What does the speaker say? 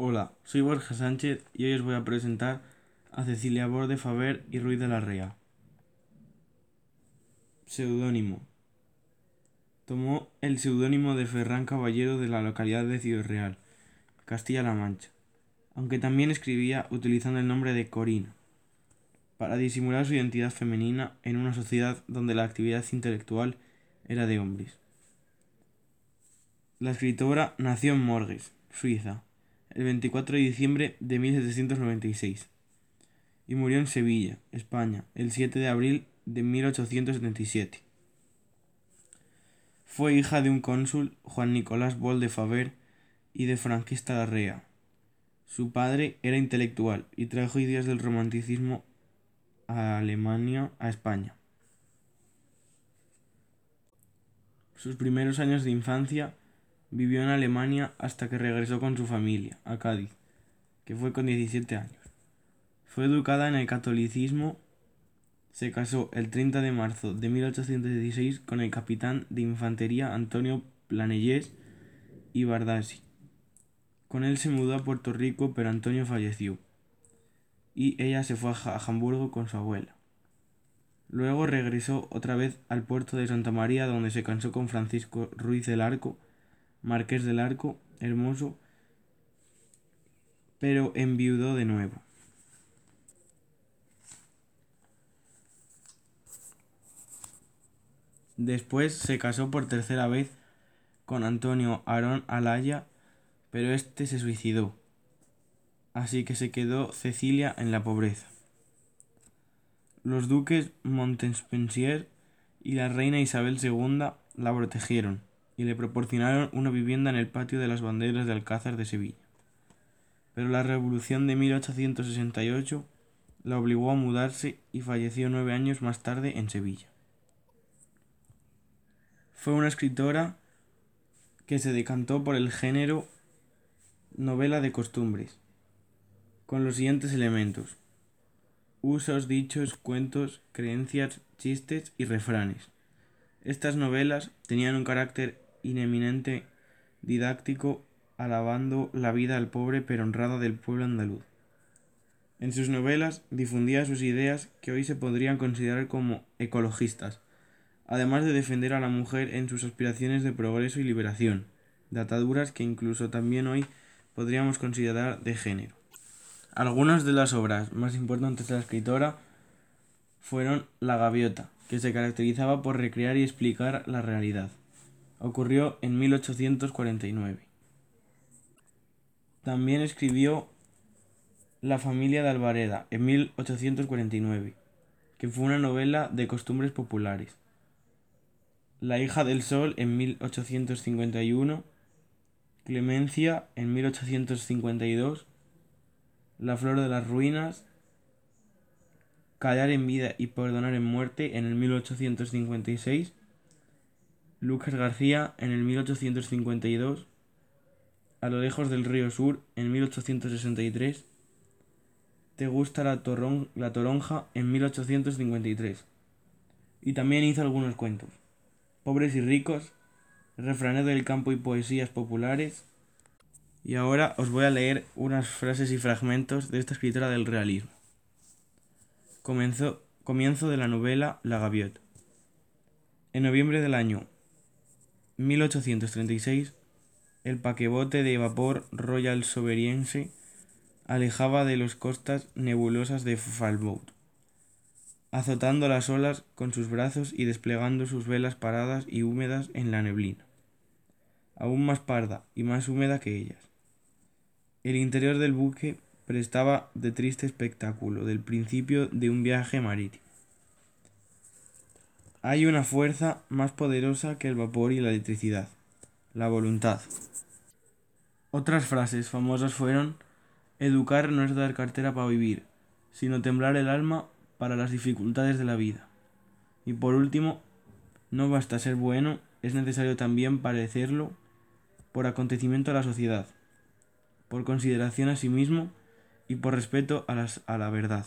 Hola, soy Borja Sánchez y hoy os voy a presentar a Cecilia Borde Faber y Ruiz de la Rea. Seudónimo. Tomó el seudónimo de Ferrán Caballero de la localidad de Ciudad Real, Castilla-La Mancha, aunque también escribía utilizando el nombre de Corina, para disimular su identidad femenina en una sociedad donde la actividad intelectual era de hombres. La escritora nació en Morges, Suiza, el 24 de diciembre de 1796 y murió en Sevilla, España, el 7 de abril de 1877. Fue hija de un cónsul, Juan Nicolás Bol de Faber, y de Franquista Larrea. Su padre era intelectual y trajo ideas del romanticismo a Alemania a España. Sus primeros años de infancia Vivió en Alemania hasta que regresó con su familia, a Cádiz, que fue con 17 años. Fue educada en el catolicismo. Se casó el 30 de marzo de 1816 con el capitán de infantería Antonio Planellés y Bardasi. Con él se mudó a Puerto Rico, pero Antonio falleció. Y ella se fue a Hamburgo con su abuela. Luego regresó otra vez al puerto de Santa María, donde se casó con Francisco Ruiz del Arco, Marqués del Arco, hermoso, pero enviudó de nuevo. Después se casó por tercera vez con Antonio Arón Alaya, pero este se suicidó. Así que se quedó Cecilia en la pobreza. Los duques Montespensier y la reina Isabel II la protegieron y le proporcionaron una vivienda en el patio de las banderas de Alcázar de Sevilla. Pero la revolución de 1868 la obligó a mudarse y falleció nueve años más tarde en Sevilla. Fue una escritora que se decantó por el género novela de costumbres, con los siguientes elementos usos, dichos, cuentos, creencias, chistes y refranes. Estas novelas tenían un carácter ineminente didáctico alabando la vida al pobre pero honrada del pueblo andaluz. En sus novelas difundía sus ideas que hoy se podrían considerar como ecologistas, además de defender a la mujer en sus aspiraciones de progreso y liberación, dataduras que incluso también hoy podríamos considerar de género. Algunas de las obras más importantes de la escritora fueron La Gaviota, que se caracterizaba por recrear y explicar la realidad ocurrió en 1849. También escribió La familia de Alvareda en 1849, que fue una novela de costumbres populares. La hija del sol en 1851, Clemencia en 1852, La flor de las ruinas, Callar en vida y perdonar en muerte en el 1856, Lucas García en el 1852, A lo lejos del río Sur en 1863, Te gusta la, toronja en 1853. Y también hizo algunos cuentos, Pobres y ricos, Refranero del campo y poesías populares. Y ahora os voy a leer unas frases y fragmentos de esta escritora del realismo. Comenzó, comienzo de la novela La Gaviota. En noviembre del año 1836, el paquebote de vapor Royal Sovereignse alejaba de las costas nebulosas de Falmouth, azotando las olas con sus brazos y desplegando sus velas paradas y húmedas en la neblina, aún más parda y más húmeda que ellas. El interior del buque prestaba de triste espectáculo del principio de un viaje marítimo. Hay una fuerza más poderosa que el vapor y la electricidad, la voluntad. Otras frases famosas fueron Educar no es dar cartera para vivir, sino temblar el alma para las dificultades de la vida. Y por último, no basta ser bueno, es necesario también parecerlo por acontecimiento a la sociedad, por consideración a sí mismo y por respeto a, las, a la verdad.